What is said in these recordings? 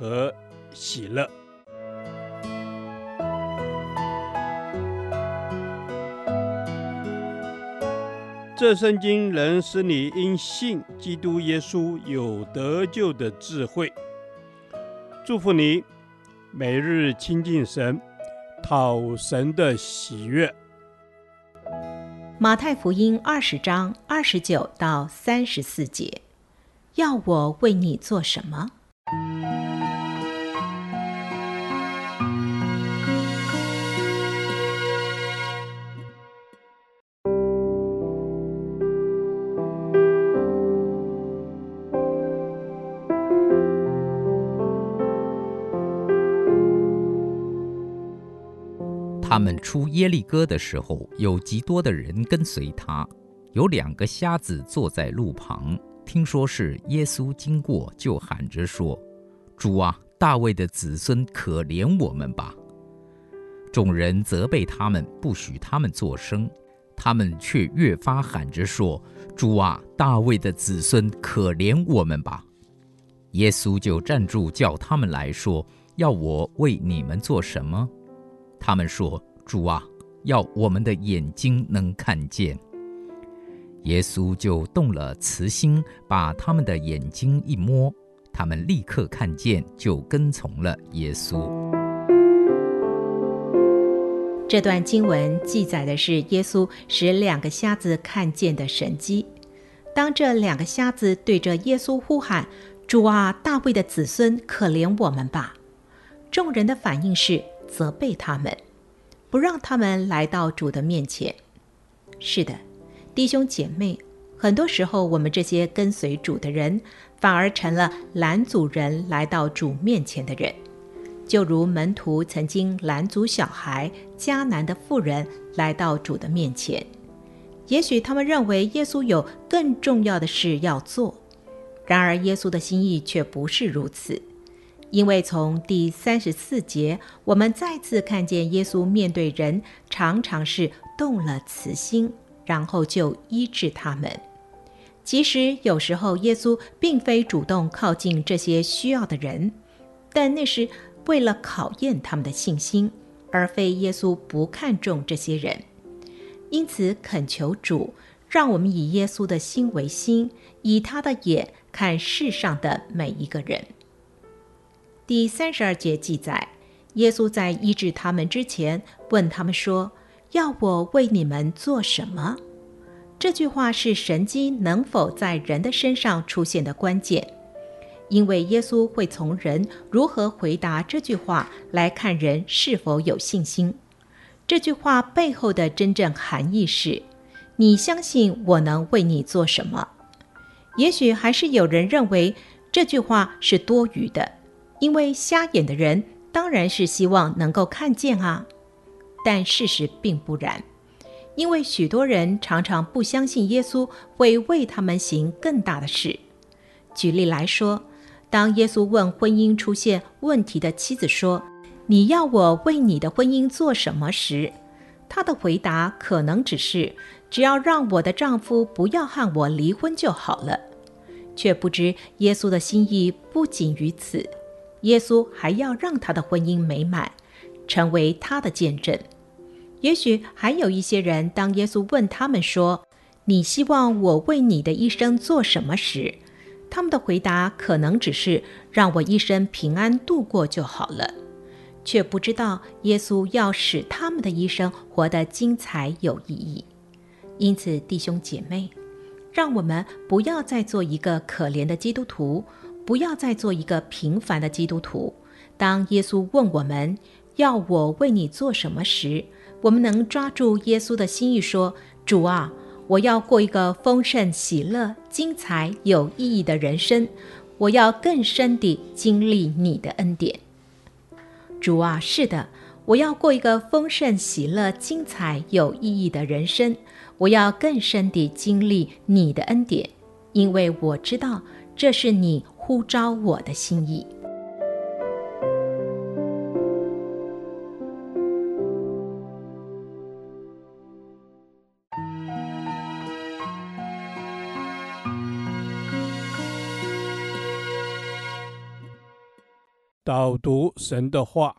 和喜乐。这圣经能使你因信基督耶稣有得救的智慧。祝福你，每日亲近神，讨神的喜悦。马太福音二十章二十九到三十四节，要我为你做什么？他们出耶利哥的时候，有极多的人跟随他。有两个瞎子坐在路旁，听说是耶稣经过，就喊着说：“主啊，大卫的子孙，可怜我们吧！”众人责备他们，不许他们作声。他们却越发喊着说：“主啊，大卫的子孙，可怜我们吧！”耶稣就站住，叫他们来说：“要我为你们做什么？”他们说：“主啊，要我们的眼睛能看见。”耶稣就动了慈心，把他们的眼睛一摸，他们立刻看见，就跟从了耶稣。这段经文记载的是耶稣使两个瞎子看见的神迹。当这两个瞎子对着耶稣呼喊：“主啊，大卫的子孙，可怜我们吧！”众人的反应是，责备他们，不让他们来到主的面前。是的，弟兄姐妹，很多时候我们这些跟随主的人，反而成了拦阻人来到主面前的人。就如门徒曾经拦阻小孩迦南的妇人来到主的面前。也许他们认为耶稣有更重要的事要做，然而耶稣的心意却不是如此。因为从第三十四节，我们再次看见耶稣面对人，常常是动了慈心，然后就医治他们。其实有时候耶稣并非主动靠近这些需要的人，但那是为了考验他们的信心，而非耶稣不看重这些人。因此恳求主，让我们以耶稣的心为心，以他的眼看世上的每一个人。第三十二节记载，耶稣在医治他们之前，问他们说：“要我为你们做什么？”这句话是神迹能否在人的身上出现的关键，因为耶稣会从人如何回答这句话来看人是否有信心。这句话背后的真正含义是：你相信我能为你做什么？也许还是有人认为这句话是多余的。因为瞎眼的人当然是希望能够看见啊，但事实并不然。因为许多人常常不相信耶稣会为他们行更大的事。举例来说，当耶稣问婚姻出现问题的妻子说：“你要我为你的婚姻做什么？”时，他的回答可能只是：“只要让我的丈夫不要和我离婚就好了。”却不知耶稣的心意不仅于此。耶稣还要让他的婚姻美满，成为他的见证。也许还有一些人，当耶稣问他们说：“你希望我为你的一生做什么？”时，他们的回答可能只是“让我一生平安度过就好了”，却不知道耶稣要使他们的一生活得精彩有意义。因此，弟兄姐妹，让我们不要再做一个可怜的基督徒。不要再做一个平凡的基督徒。当耶稣问我们要我为你做什么时，我们能抓住耶稣的心意，说：“主啊，我要过一个丰盛、喜乐、精彩、有意义的人生。我要更深地经历你的恩典。主啊，是的，我要过一个丰盛、喜乐、精彩、有意义的人生。我要更深地经历你的恩典，因为我知道这是你呼召我的心意。导读神的话，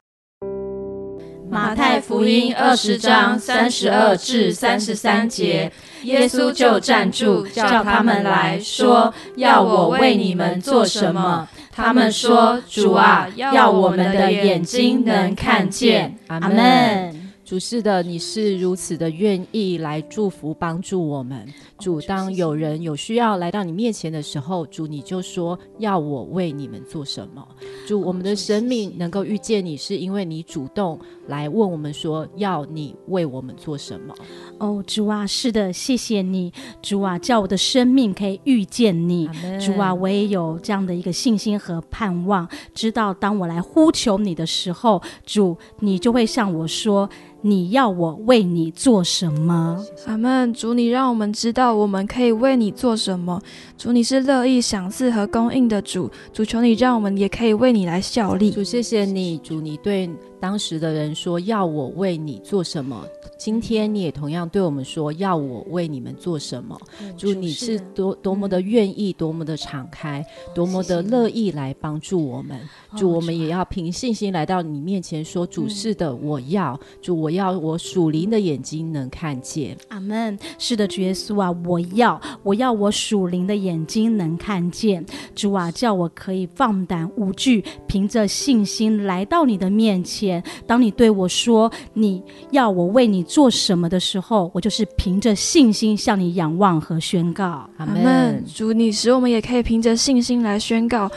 太福音二十章三十二至三十三节，耶稣就站住，叫他们来说：“要我为你们做什么？”他们说：“主啊，要我们的眼睛能看见。”阿门。主是的，你是如此的愿意来祝福帮助我们。主，当有人有需要来到你面前的时候，主你就说要我为你们做什么。主，我们的生命能够遇见你，是因为你主动来问我们说要你为我们做什么。哦，主啊，是的，谢谢你，主啊，叫我的生命可以遇见你。主啊，我也有这样的一个信心和盼望，知道当我来呼求你的时候，主你就会向我说。你要我为你做什么？阿门。主，你让我们知道我们可以为你做什么。主，你是乐意赏赐和供应的主。主，求你让我们也可以为你来效力。主，谢谢你。主，你对当时的人说要我为你做什么？今天你也同样对我们说要我为你们做什么？主，你是多多么的愿意，多么的敞开，多么的乐意来帮助我们。主，我们也要凭信心来到你面前说：主，是的，我要。主，我要我属灵的眼睛能看见。阿门。是的，主耶稣啊，我要，我要我属灵的眼睛能看见。主啊，叫我可以放胆无惧，凭着信心来到你的面前。当你对我说你要我为你。做什么的时候，我就是凭着信心向你仰望和宣告。阿门。主，你使我们也可以凭着信心来宣告。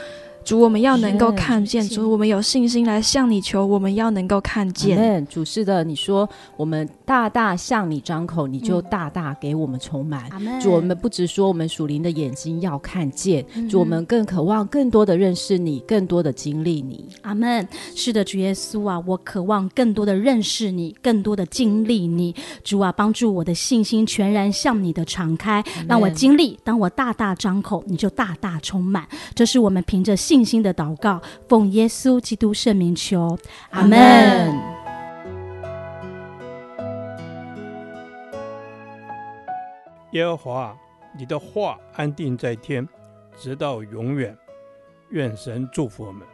主，我们要能够看见。主，我们有信心来向你求，我们要能够看见。主，是的，你说我们大大向你张口，你就大大给我们充满。嗯、主，我们不只说我们属灵的眼睛要看见，嗯、主，我们更渴望更多的认识你，更多的经历你。阿门。是的，主耶稣啊，我渴望更多的认识你，更多的经历你。主啊，帮助我的信心全然向你的敞开，让我经历。当我大大张口，你就大大充满。这是我们凭着信。信心的祷告，奉耶稣基督圣名求，阿门。耶和华，你的话安定在天，直到永远。愿神祝福我们。